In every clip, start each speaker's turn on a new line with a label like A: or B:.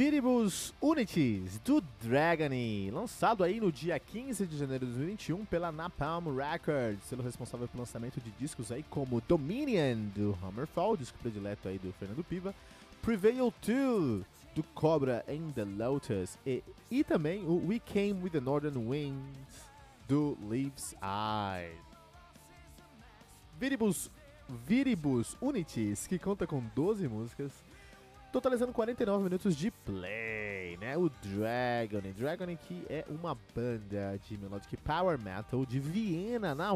A: Viribus Unities do Dragony, lançado aí no dia 15 de janeiro de 2021 pela Napalm Records, sendo responsável pelo lançamento de discos aí como Dominion do Hammerfall, disco predileto aí do Fernando Piva, Prevail 2 do Cobra and the Lotus e, e também o We Came with the Northern Winds do Leaves Eye. Viribus, Viribus Unities, que conta com 12 músicas, totalizando 49 minutos de play, né? O Dragon, Dragon que é uma banda de melodic power metal de Viena, na,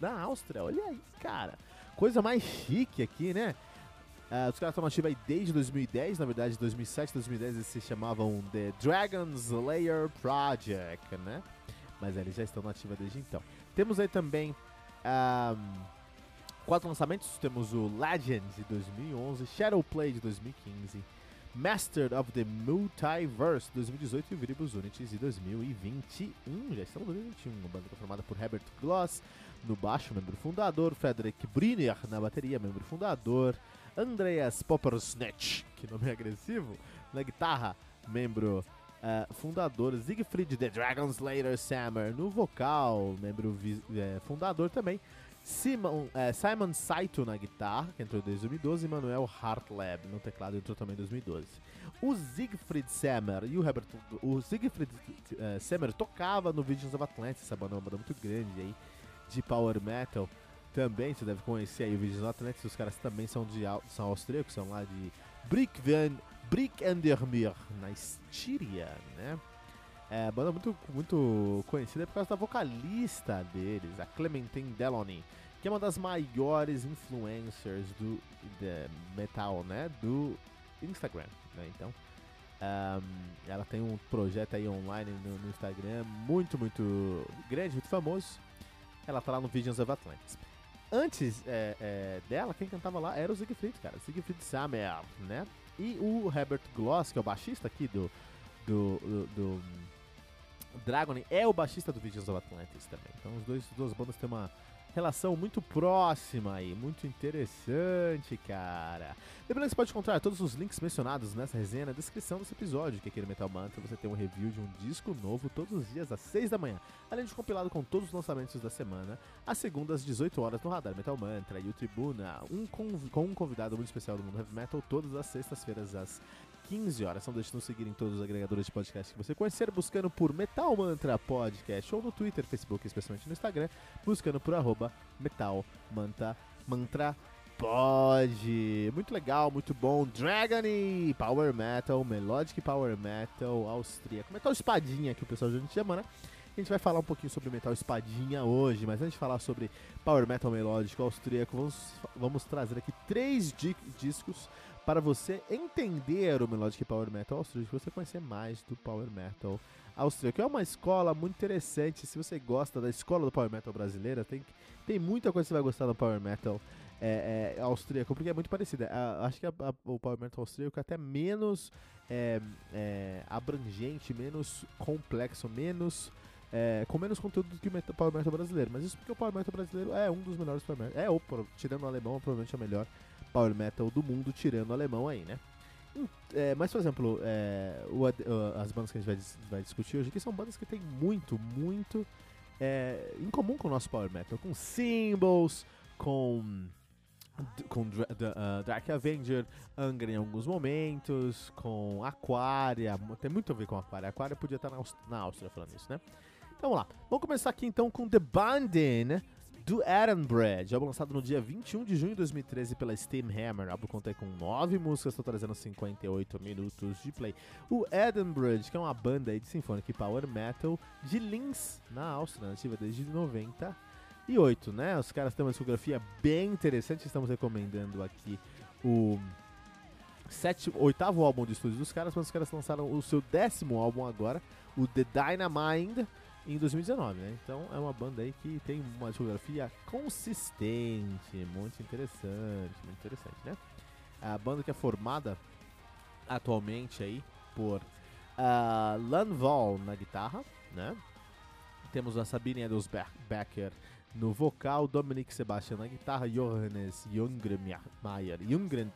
A: na Áustria. Olha aí, cara. Coisa mais chique aqui, né? Uh, os caras estão ativos aí desde 2010, na verdade 2007, 2010 eles se chamavam The Dragon Slayer Project, né? Mas eles já estão na ativa desde então. Temos aí também um, quatro lançamentos, temos o Legends de 2011, Shadowplay de 2015, Master of the Multiverse 2018 e Viribus Unities de 2021. Já estamos em 2021, uma banda formada por Herbert Gloss no baixo, membro fundador, Frederick Briner na bateria, membro fundador, Andreas Poppersnatch, que nome agressivo, na guitarra, membro uh, fundador, Siegfried The Dragon Slayer Sammer no vocal, membro uh, fundador também, Simon, uh, Simon Saito na guitarra, que entrou em 2012, e Manuel Hartleb no teclado, entrou também em 2012. O Siegfried Sammer e o Herbert. O Siegfried uh, Sammer tocava no Visions of Atlantis, essa banda é uma banda muito grande aí de power metal também, você deve conhecer aí o Visions of Atlantis, os caras também são, de, são austríacos, são lá de Brickvan, Brickendermeer, na Estíria, né? É, banda muito, muito conhecida por causa da vocalista deles, a Clementine Delony, que é uma das maiores influencers do metal, né? Do Instagram, né? Então, um, ela tem um projeto aí online no, no, Instagram muito, muito grande, muito famoso. Ela tá lá no Visions of Atlantis antes é, é, dela, quem cantava lá era o Siegfried, cara. Siegfried Samer, né? E o Herbert Gloss, que é o baixista aqui do, do, do, do Dragon, é o baixista do Visions of Atlantis também. Então os dois, as duas bandas têm uma relação muito próxima aí, muito interessante, cara. Lembrando que você pode encontrar todos os links mencionados nessa resenha na descrição desse episódio, que aqui no Metal Mantra você tem um review de um disco novo todos os dias às 6 da manhã, além de um compilado com todos os lançamentos da semana, às segundas às 18 horas no Radar Metal Mantra e o Tribuna, um com um convidado muito especial do mundo heavy metal, todas as sextas-feiras às 15 horas. Não deixe de nos seguir em todos os agregadores de podcast que você conhecer, buscando por Metal Mantra Podcast ou no Twitter, Facebook, especialmente no Instagram, buscando por arroba Metal Mantra, Pod. Muito legal, muito bom. Dragony, Power Metal, Melodic Power Metal, austríaco. Metal espadinha que o pessoal já chama, né? A gente vai falar um pouquinho sobre metal espadinha hoje, mas antes de falar sobre power metal melódico austríaco, vamos, vamos trazer aqui três discos para você entender o Melodic Power Metal austríaco, você conhecer mais do Power Metal austríaco. É uma escola muito interessante, se você gosta da escola do Power Metal brasileira, tem, tem muita coisa que você vai gostar do Power Metal é, é, austríaco, porque é muito parecida. acho que a, a, o Power Metal austríaco é até menos é, é abrangente, menos complexo, menos... É, com menos conteúdo do que o Power Metal brasileiro. Mas isso porque o Power Metal brasileiro é um dos melhores Power Metal. É, ou, tirando o alemão, provavelmente é o melhor power metal do mundo, tirando o alemão aí, né? Hum, é, mas, por exemplo, é, o, as bandas que a gente vai, vai, discutir hoje aqui são bandas que têm muito, muito é, em comum com o nosso power metal, com Symbols, com com uh, Dark Avenger, Angra em alguns momentos, com Aquaria, tem muito a ver com Aquaria. Aquaria podia estar na, Áustria, na Áustria falando isso, né? Então vamos lá, vamos começar aqui então com The Binding, do Adam Bread, álbum lançado no dia 21 de junho de 2013 pela Steam Hammer. O álbum conta com 9 músicas, totalizando 58 minutos de play. O Adam Bread, que é uma banda de symphonic power metal de Linz, na Áustria, nativa desde 98, né? Os caras têm uma discografia bem interessante, estamos recomendando aqui o oitavo álbum de estúdio dos caras, mas os caras lançaram o seu décimo álbum agora, o The Dynamind, em 2019, né? Então é uma banda aí que tem uma discografia consistente, muito interessante, muito interessante, né? A banda que é formada atualmente aí por uh, Lanval na guitarra, né? Temos a Sabine Edelbecker no vocal, Dominic Sebastian na guitarra, Johannes Jungremeyer. Jungren,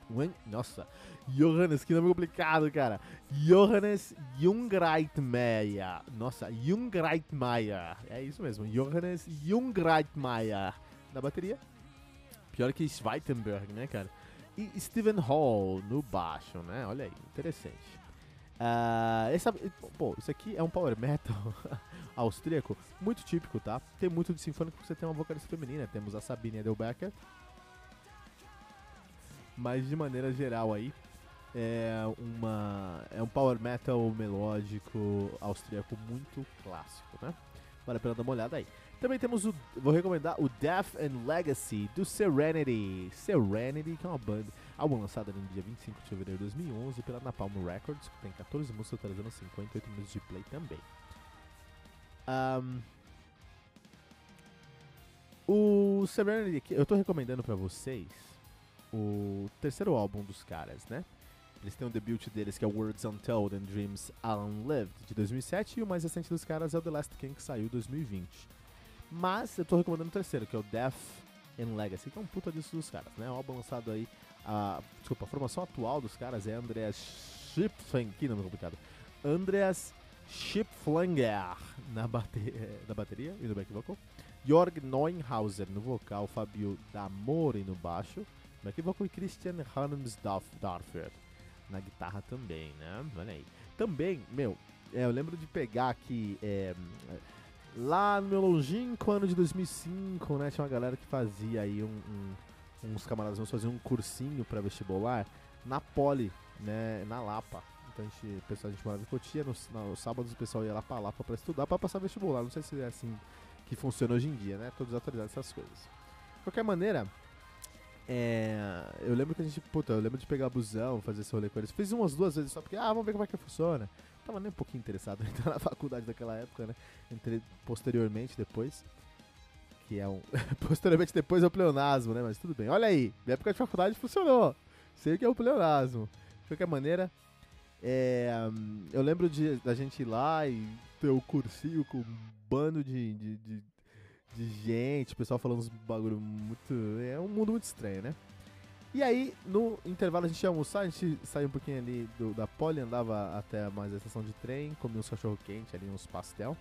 A: nossa, Johannes, que nome complicado, cara. Johannes Jungreitmeier. Nossa, Jungreitmeier. É isso mesmo, Johannes Jungreitmeier na bateria. Pior que Schweitenberg, né, cara? E Steven Hall no baixo, né? Olha aí, interessante. Uh, essa, pô, isso aqui é um power metal austríaco muito típico, tá? Tem muito de sinfônico porque você tem uma vocalista feminina. Temos a Sabine Edelbecker. Mas de maneira geral aí, é, uma, é um power metal melódico austríaco muito clássico, né? Vale a pena dar uma olhada aí. Também temos o. Vou recomendar o Death and Legacy do Serenity. Serenity, que é uma banda. Álbum lançado no dia 25 de fevereiro de 2011 pela Napalm Records, que tem 14 músicas totalizando 58 minutos de play também. Um, o Serenity, eu tô recomendando para vocês o terceiro álbum dos caras, né? Eles têm um debut deles que é Words Untold and Dreams Unlived de 2007 e o mais recente dos caras é o The Last King que saiu em 2020. Mas eu tô recomendando o terceiro, que é o Death and Legacy, que é um puta disso dos caras, né? O álbum lançado aí, a, desculpa, a formação atual dos caras é Andreas Schipfeng, que nome complicado. Andreas Schipflanger na, bate na bateria e no back vocal. Jorg Neuenhauser no vocal, Fabio Damore no baixo, back vocal e Christian Harmsdorfer na guitarra também, né? Olha aí. Também, meu, é, eu lembro de pegar aqui. É, lá no meu longínquo ano de 2005, né? Tinha uma galera que fazia aí um, um, uns camaradas meus faziam um cursinho para vestibular na Poli, né? Na Lapa. Então a gente, pessoal, a gente morava em Cotia, nos, nos sábados o pessoal ia lá pra Lapa pra estudar, pra passar vestibular. Não sei se é assim que funciona hoje em dia, né? Todos atualizados essas coisas. De qualquer maneira, é, eu lembro que a gente, puta, eu lembro de pegar busão, fazer esse rolê com eles. Fiz umas duas vezes só porque, ah, vamos ver como é que funciona. Tava nem um pouquinho interessado em entrar na faculdade daquela época, né? Entrei posteriormente depois. Que é um. posteriormente depois é o pleonasmo, né? Mas tudo bem. Olha aí, na época de faculdade funcionou. Sei o que é o pleonasmo. De qualquer maneira, é, eu lembro de, da gente ir lá e ter o cursinho com um bando de, de, de de gente, o pessoal falando uns bagulho muito. É um mundo muito estranho, né? E aí, no intervalo, a gente ia almoçar, a gente saía um pouquinho ali do, da poli, andava até mais a estação de trem, comia uns cachorro-quente ali, uns pastel.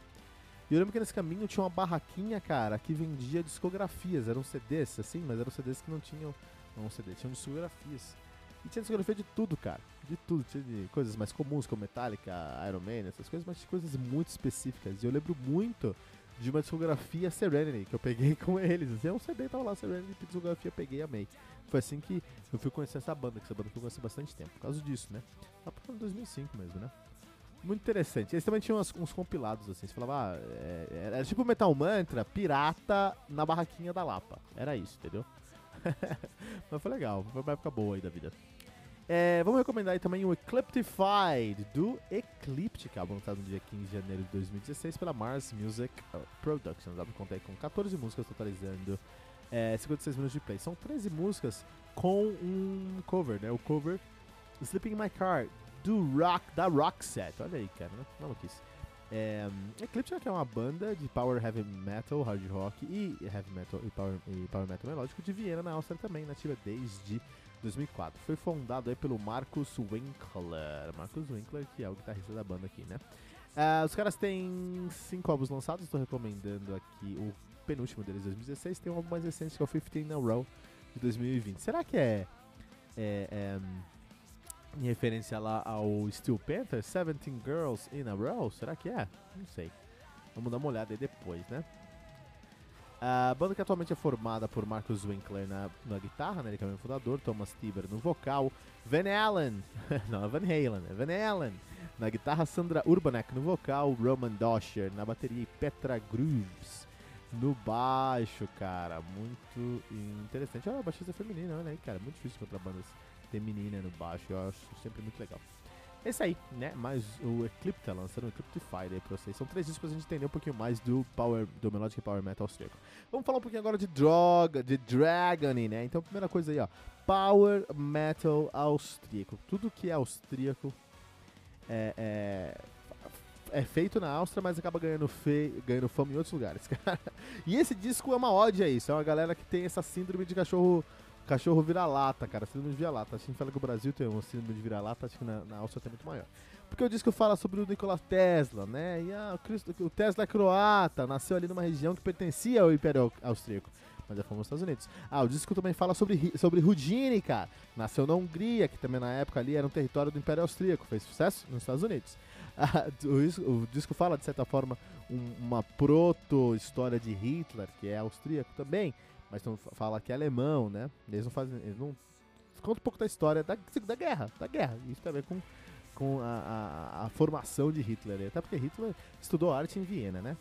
A: E eu lembro que nesse caminho tinha uma barraquinha, cara, que vendia discografias. Eram CDs, assim, mas eram CDs que não tinham. Não CD, tinham discografias. E tinha discografia de tudo, cara. De tudo. Tinha de coisas mais comuns, como Metallica, Iron Man, essas coisas, mas de coisas muito específicas. E eu lembro muito de uma discografia Serenity, que eu peguei com eles. Assim, é um CD, tava lá, Serenity, discografia, peguei e amei. Foi assim que eu fui conhecer essa banda, que essa banda eu conheci bastante tempo, por causa disso, né? Lá por 2005 mesmo, né? Muito interessante. Eles também tinham uns, uns compilados, assim, você falava, ah, é, era tipo Metal Mantra, pirata na barraquinha da Lapa. Era isso, entendeu? Mas foi legal, foi uma época boa aí da vida. É, vamos recomendar aí também o Ecliptified do Ecliptic, álbum lançado no dia 15 de janeiro de 2016 pela Mars Music Productions. O álbum conta com 14 músicas, totalizando é, 56 minutos de play. São 13 músicas com um cover, né? O cover Sleeping in My Car do Rock, da Rock Set. Olha aí, cara, maluquice. É, Ecliptic é uma banda de power heavy metal, hard rock e heavy metal e power, e power metal melódico de Viena, na Áustria também, nativa desde 2004. Foi fundado aí pelo Marcus Winkler. Marcus Winkler, que é o guitarrista da banda aqui, né? Uh, os caras têm cinco álbuns lançados, estou recomendando aqui o penúltimo deles, 2016. Tem um álbum mais recente que é o 15 in a Row, de 2020. Será que é, é, é em referência lá ao Steel Panther, 17 Girls in a Row? Será que é? Não sei. Vamos dar uma olhada aí depois, né? A banda que atualmente é formada por Marcus Winkler na, na guitarra, né, ele é o fundador, Thomas Tiber no vocal, Van Allen, não é Van Halen, é Van Allen na guitarra, Sandra Urbanek no vocal, Roman Dosher na bateria e Petra Grooves no baixo, cara, muito interessante. Olha a baixista feminina, olha aí, cara, muito difícil encontrar bandas tem menina no baixo, eu acho sempre muito legal. É isso aí, né? Mas o Eclipse tá lançando o Ecliptify aí pra vocês. São três discos pra gente entender um pouquinho mais do Power, do Melodic Power Metal austríaco. Vamos falar um pouquinho agora de droga, de Dragony, né? Então, primeira coisa aí, ó. Power Metal austríaco. Tudo que é austríaco é, é, é feito na Áustria, mas acaba ganhando, fe... ganhando fama em outros lugares, cara. E esse disco é uma ódio a isso. É uma galera que tem essa síndrome de cachorro Cachorro vira-lata, cara. Síndrome de vira-lata. A gente fala que o Brasil tem uma síndrome de vira-lata, acho que na, na Áustria tem muito maior. Porque o disco fala sobre o Nikola Tesla, né? E a, o, o Tesla é croata, nasceu ali numa região que pertencia ao Império Austríaco. Mas é famoso nos Estados Unidos. Ah, o disco também fala sobre, sobre Houdini, cara. Nasceu na Hungria, que também na época ali era um território do Império Austríaco. Fez sucesso nos Estados Unidos. O, o, disco fala, de certa forma, um, uma proto-história de Hitler, que é austríaco também mas não fala que é alemão, né? Eles não fazem. Eles não. Conta um pouco da história da, da guerra, da guerra. Isso ver com, com a, a, a formação de Hitler. Até porque Hitler estudou arte em Viena, né?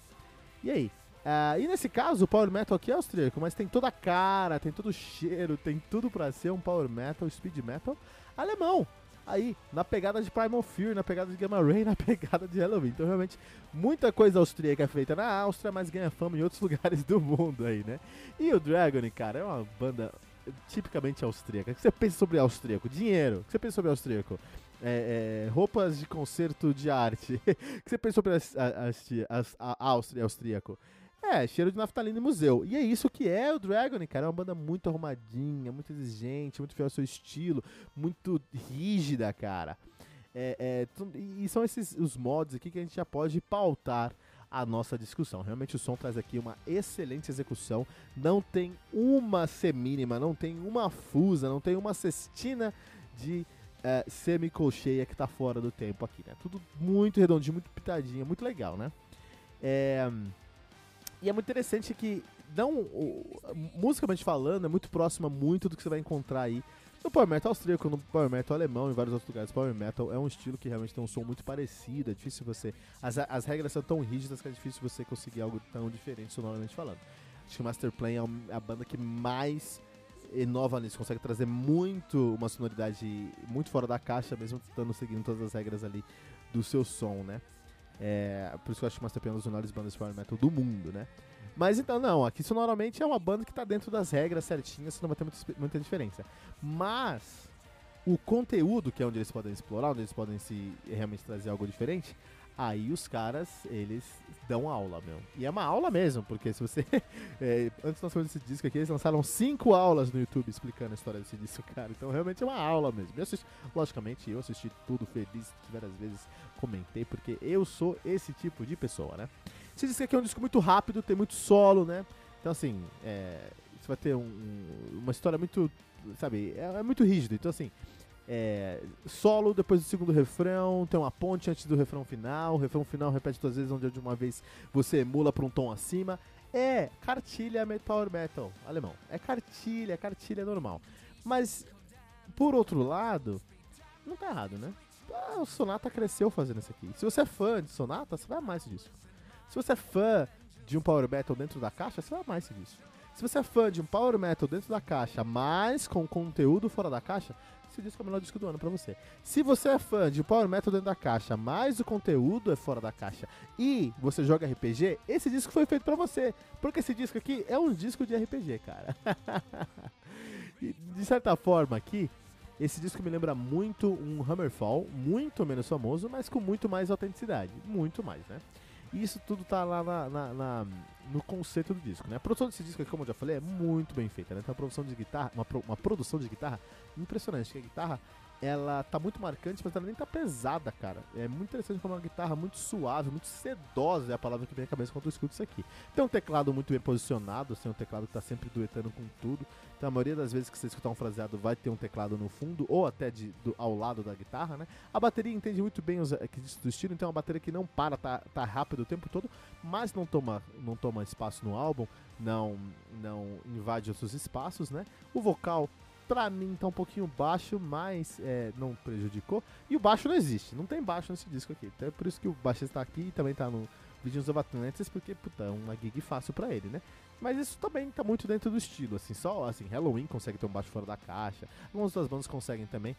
A: E aí? Uh, e nesse caso, o Power Metal aqui é austríaco, mas tem toda a cara, tem todo o cheiro, tem tudo para ser um Power Metal, Speed Metal alemão aí na pegada de Primal Fear, na pegada de Gamma Ray, na pegada de Halloween. Então, realmente, muita coisa austríaca é feita na Áustria, mas ganha fama em outros lugares do mundo aí, né? E o Dragon, cara, é uma banda tipicamente austríaca. O que você pensa sobre austríaco? Dinheiro. O que você pensa sobre austríaco? É, é, roupas de concerto de arte. o que você pensa sobre a, a, a, a Áustria austríaco? É, cheiro de naftalina e museu. E é isso que é o Dragon, cara. É uma banda muito arrumadinha, muito exigente, muito fiel ao seu estilo, muito rígida, cara. É, é, e são esses os mods aqui que a gente já pode pautar a nossa discussão. Realmente o som traz aqui uma excelente execução. Não tem uma semínima, não tem uma fusa, não tem uma cestina de é, semicolcheia que tá fora do tempo aqui, né? Tudo muito redondinho, muito pitadinho, muito legal, né? É... E é muito interessante que, não, o, musicalmente falando, é muito próxima muito do que você vai encontrar aí no Power Metal austríaco, no Power Metal alemão, em vários outros lugares. Power Metal é um estilo que realmente tem um som muito parecido, é difícil você... As, as regras são tão rígidas que é difícil você conseguir algo tão diferente sonoramente falando. Acho que o Master Plan é a banda que mais inova nisso, consegue trazer muito uma sonoridade muito fora da caixa, mesmo estando seguindo todas as regras ali do seu som, né? É, por isso que eu acho Master Plan uma das melhores bandas de power metal do mundo, né? Mas então, não, aqui sonoramente é uma banda que tá dentro das regras certinhas, não vai ter muita, muita diferença. Mas o conteúdo, que é onde eles podem explorar, onde eles podem se realmente trazer algo diferente, Aí os caras, eles dão aula, meu. E é uma aula mesmo, porque se você. é, antes nós falamos desse disco aqui, eles lançaram cinco aulas no YouTube explicando a história desse disco, cara. Então realmente é uma aula mesmo. Eu assisti, logicamente, eu assisti tudo feliz, várias vezes comentei, porque eu sou esse tipo de pessoa, né? Esse disco aqui é um disco muito rápido, tem muito solo, né? Então assim, é, você vai ter um, uma história muito. Sabe, é, é muito rígido. Então assim é, solo depois do segundo refrão, tem uma ponte antes do refrão final, o refrão final repete duas vezes, onde de uma vez você emula para um tom acima. É cartilha Power Metal alemão. É cartilha, é cartilha normal. Mas, por outro lado, não tá errado, né? Ah, o Sonata cresceu fazendo isso aqui. Se você é fã de Sonata, você vai amar esse disco. Se você é fã de um Power Metal dentro da caixa, você vai amar esse disco. Se você é fã de um Power Metal dentro da caixa, mas com conteúdo fora da caixa, esse disco é o melhor disco do ano pra você. Se você é fã de Power Metal dentro da caixa, mas o conteúdo é fora da caixa e você joga RPG, esse disco foi feito pra você. Porque esse disco aqui é um disco de RPG, cara. e, de certa forma aqui, esse disco me lembra muito um Hammerfall, muito menos famoso, mas com muito mais autenticidade. Muito mais, né? E isso tudo tá lá na, na, na, no conceito do disco, né? A produção desse disco, como eu já falei, é muito bem feita, né? Então a produção de guitarra, uma, uma produção de guitarra impressionante, que a guitarra ela tá muito marcante, mas ela nem tá pesada, cara. É muito interessante como uma guitarra muito suave, muito sedosa é a palavra que vem à cabeça quando eu escuto isso aqui. Tem um teclado muito bem posicionado, assim, um teclado que tá sempre duetando com tudo. Então a maioria das vezes que você escutar um fraseado vai ter um teclado no fundo ou até de, do, ao lado da guitarra, né? A bateria entende muito bem os requisitos do estilo, então é uma bateria que não para, tá, tá rápido o tempo todo, mas não toma, não toma espaço no álbum, não, não invade outros espaços, né? O vocal pra mim tá um pouquinho baixo, mas é, não prejudicou. E o baixo não existe, não tem baixo nesse disco aqui. Então é por isso que o baixista tá aqui e também tá no vídeo dos Atlantis, porque, puta, é uma gig fácil pra ele, né? Mas isso também tá muito dentro do estilo, assim, só assim, Halloween consegue ter um baixo fora da caixa, algumas das bandas conseguem também,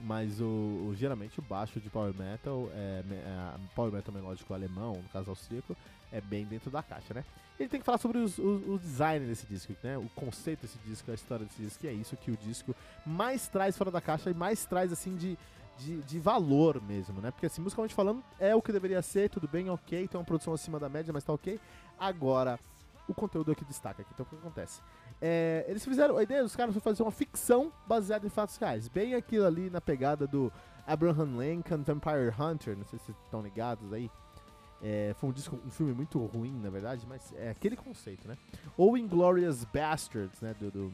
A: mas o, o, geralmente o baixo de power metal, é, é, power metal melódico alemão, no caso austríaco, é bem dentro da caixa, né? Ele tem que falar sobre os, o, o design desse disco, né? O conceito desse disco, a história desse disco, é isso que o disco mais traz fora da caixa e mais traz, assim, de, de, de, valor mesmo, né? Porque, assim, musicalmente falando, é o que deveria ser, tudo bem, ok, tem uma produção acima da média, mas tá ok. Agora, o conteúdo aqui destaca aqui. Então, o que acontece? É, eles fizeram, a ideia dos caras foi fazer uma ficção baseada em fatos reais. Bem aquilo ali na pegada do Abraham Lincoln, Vampire Hunter, não sei se vocês estão ligados aí. É, foi um, disco, um filme muito ruim, na verdade, mas é aquele conceito, né? Ou Inglorious Bastards, né, do, do,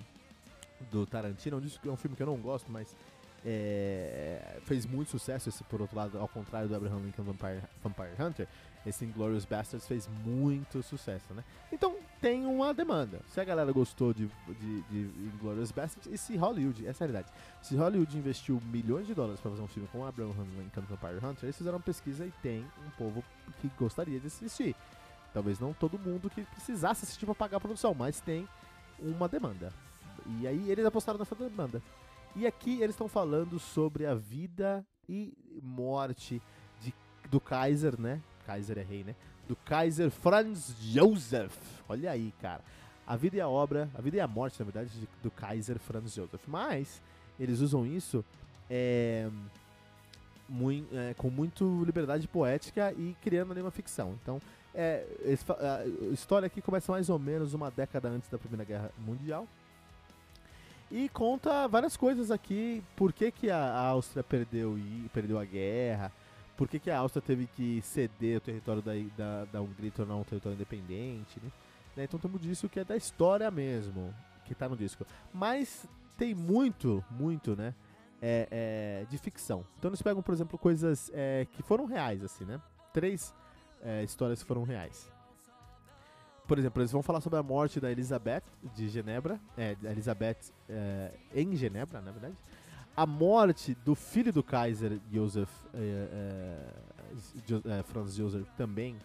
A: do Tarantino, é um, disco, é um filme que eu não gosto, mas é, fez muito sucesso, esse, por outro lado, ao contrário do Abraham Lincoln Vampire, Vampire Hunter, esse Inglourious Bastards fez muito sucesso, né? Então tem uma demanda. Se a galera gostou de, de, de Inglourious Bastards, e se Hollywood, essa é a realidade, se Hollywood investiu milhões de dólares para fazer um filme com Abraham Lincoln Vampire Hunter, eles fizeram uma pesquisa e tem um povo que gostaria de assistir. Talvez não todo mundo que precisasse assistir para pagar a produção, mas tem uma demanda. E aí eles apostaram nessa demanda. E aqui eles estão falando sobre a vida e morte de, do Kaiser, né? Kaiser é rei, né? Do Kaiser Franz Josef. Olha aí, cara. A vida e a obra, a vida e a morte, na verdade, do Kaiser Franz Josef. Mas eles usam isso é, muito, é, com muito liberdade poética e criando ali uma ficção. Então, é, a história aqui começa mais ou menos uma década antes da Primeira Guerra Mundial. E conta várias coisas aqui, por que, que a Áustria perdeu, e perdeu a guerra, por que, que a Áustria teve que ceder o território da, da, da Hungria e tornar um território independente, né? né? Então temos disso que é da história mesmo, que tá no disco. Mas tem muito, muito, né? É, é, de ficção. Então eles pegam, por exemplo, coisas é, que foram reais, assim, né? Três é, histórias que foram reais. Por exemplo, eles vão falar sobre a morte da Elizabeth de Genebra, é, Elizabeth é, em Genebra, na verdade a morte do filho do Kaiser, Joseph, é, é, Franz Joseph, também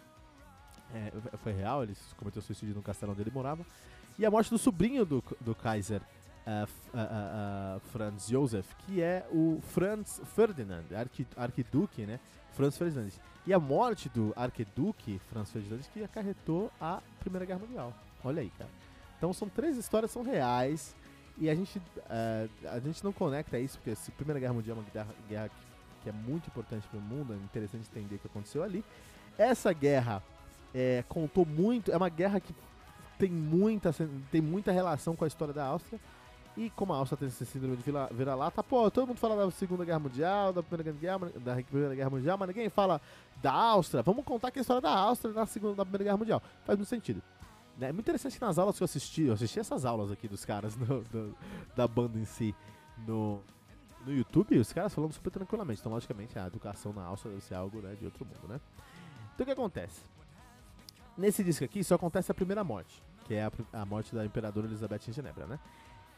A: é, foi real, ele cometeu suicídio no castelo onde ele morava. E a morte do sobrinho do, do Kaiser, Franz Joseph, que é o Franz Ferdinand, arqui, arquiduque, né? Franz Ferdinand. E a morte do arquiduque Franz Ferdinand que acarretou a Primeira Guerra Mundial. Olha aí, cara. Então são três histórias, são reais. E a gente, uh, a gente não conecta isso, porque a Primeira Guerra Mundial é uma guerra, guerra que, que, é muito importante para o mundo, é interessante entender o que aconteceu ali. Essa guerra é, contou muito, é uma guerra que tem muita, tem muita relação com a história da Áustria. E como a Áustria tem esse síndrome de vira-lata, pô, todo mundo fala da Segunda Guerra Mundial, da Primeira Guerra, da Primeira Guerra Mundial, mas ninguém fala da Áustria. Vamos contar que a história da Áustria na Segunda da Primeira Guerra Mundial. Faz muito sentido. É muito interessante que nas aulas que eu assisti, eu assisti essas aulas aqui dos caras no, do, da banda em si no, no YouTube, os caras falando super tranquilamente. Então, logicamente, a educação na Áustria deve ser algo né, de outro mundo, né? Então, o que acontece? Nesse disco aqui só acontece a primeira morte, que é a, a morte da Imperadora Elizabeth em Genebra, né?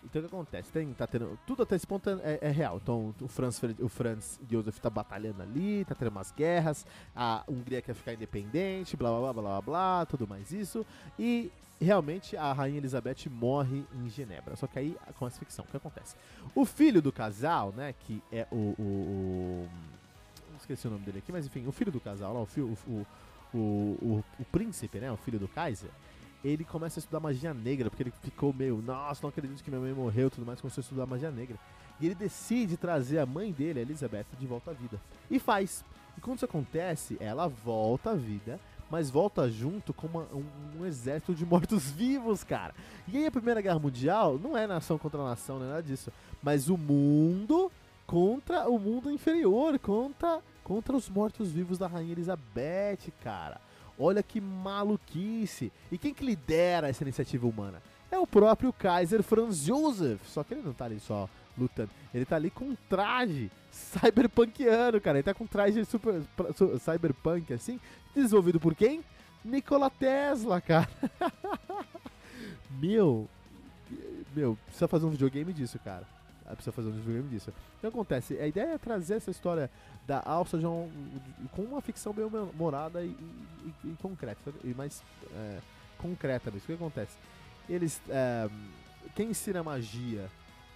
A: Então o que acontece? Tem, tá tendo, tudo até esse ponto é, é real. Então o Franz, o Franz Joseph tá batalhando ali, tá tendo umas guerras, a Hungria quer ficar independente, blá blá blá blá blá, tudo mais isso. E realmente a Rainha Elizabeth morre em Genebra. Só que aí começa a ficção. O que acontece? O filho do casal, né, que é o. o, o esqueci o nome dele aqui, mas enfim, o filho do casal lá, o, o, o, o, o príncipe, né, o filho do Kaiser ele começa a estudar magia negra, porque ele ficou meio, nossa, não acredito que minha mãe morreu tudo mais, começou a estudar magia negra. E ele decide trazer a mãe dele, a Elizabeth, de volta à vida. E faz. E quando isso acontece, ela volta à vida, mas volta junto com uma, um, um, exército de mortos-vivos, cara. E aí a Primeira Guerra Mundial não é nação contra nação, não é nada disso. Mas o mundo contra o mundo inferior, contra, contra os mortos-vivos da Rainha Elizabeth, cara. Olha que maluquice! E quem que lidera essa iniciativa humana? É o próprio Kaiser Franz Josef. Só que ele não tá ali só lutando. Ele tá ali com um traje cyberpunkiano, cara. Ele tá com um traje super, cyberpunk, assim, desenvolvido por quem? Nikola Tesla, cara. meu, meu, precisa fazer um videogame disso, cara. Precisa fazer um videogame disso. O que acontece? A ideia é trazer essa história da alça de um, com uma ficção bem humorada e, e, e concreta, e mais é, concreta mesmo. O que acontece? eles. É, quem ensina magia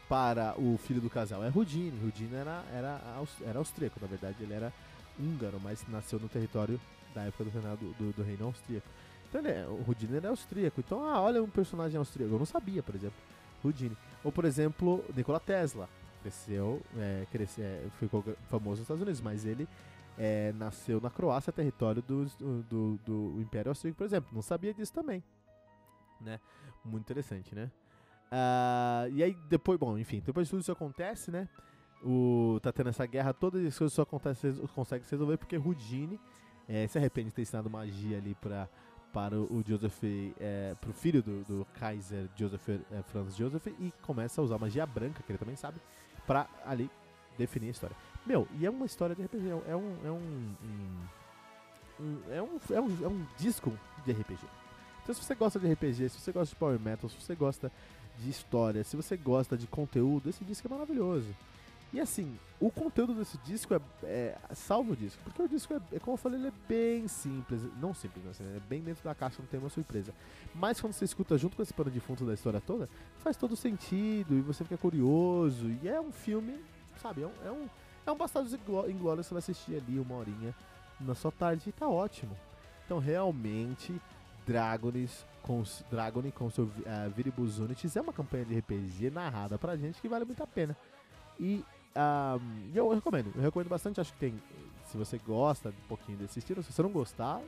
A: para o filho do casal é Rudine. Rudine era, era, era austríaco, na verdade, ele era húngaro, mas nasceu no território da época do reinado do, do reino austríaco. Então ele é, o Rudine era austríaco. Então, ah, olha um personagem austríaco. Eu não sabia, por exemplo, Rudine. Ou, por exemplo, Nikola Tesla. Cresceu, é, cresceu é, ficou famoso nos Estados Unidos, mas ele é, nasceu na Croácia, território do, do, do, Império Austríaco, por exemplo. Não sabia disso também. Né? Muito interessante, né? Uh, e aí, depois, bom, enfim, depois de tudo isso acontece, né? O, tá tendo essa guerra toda e as coisas só acontecem, consegue se resolver porque Rudine é, se arrepende de ter ensinado magia ali pra, para o Joseph, é, pro filho do, do Kaiser Joseph, é, Franz Joseph, e começa a usar magia branca, que ele também sabe, pra ali definir a história. Meu, e é uma história de RPG, é um. É um, um, um é, um, é, um, é um disco de RPG. Então se você gosta de RPG, se você gosta de Power Metal, se você gosta de história, se você gosta de conteúdo, esse disco é maravilhoso. E assim, o conteúdo desse disco é, é salvo o disco, porque o disco é, é, como eu falei, ele é bem simples, não simples, assim, é bem dentro da caixa, não tem uma surpresa. Mas quando você escuta junto com esse pano de fundo da história toda, faz todo sentido e você fica curioso. E é um filme, sabe, é um, é um, é um Bastardos você vai assistir ali uma horinha na sua tarde e tá ótimo. Então realmente, Dragonis com Dragon com seu uh, Viribus Unities é uma campanha de RPG narrada pra gente que vale muito a pena. E um, eu recomendo, eu recomendo bastante, acho que tem. Se você gosta um pouquinho desse estilo, se você não gostar,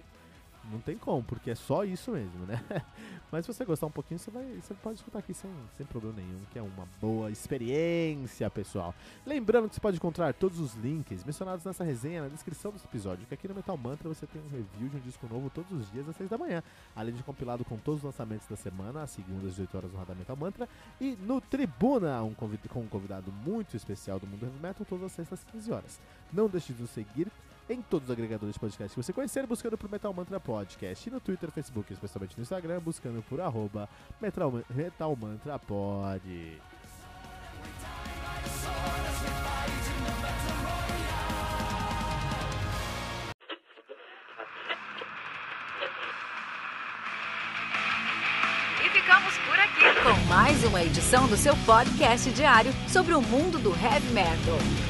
A: não tem como, porque é só isso mesmo, né? Mas se você gostar um pouquinho, você, vai, você pode escutar aqui sem, sem problema nenhum, que é uma boa experiência, pessoal. Lembrando que você pode encontrar todos os links mencionados nessa resenha na descrição desse episódio, que aqui no Metal Mantra você tem um review de um disco novo todos os dias às 6 da manhã, além de compilado com todos os lançamentos da semana, às segundas às 18 horas no Radar Metal Mantra, e no Tribuna, um convid com um convidado muito especial do mundo heavy metal, todas as sextas às 15 horas. Não deixe de nos seguir em todos os agregadores de podcast que você conhecer, buscando por Metal Mantra Podcast. E no Twitter, Facebook, especialmente no Instagram, buscando por arroba Metal, Metal Mantra Pod.
B: Ficamos por aqui com mais uma edição do seu podcast diário sobre o mundo do heavy metal.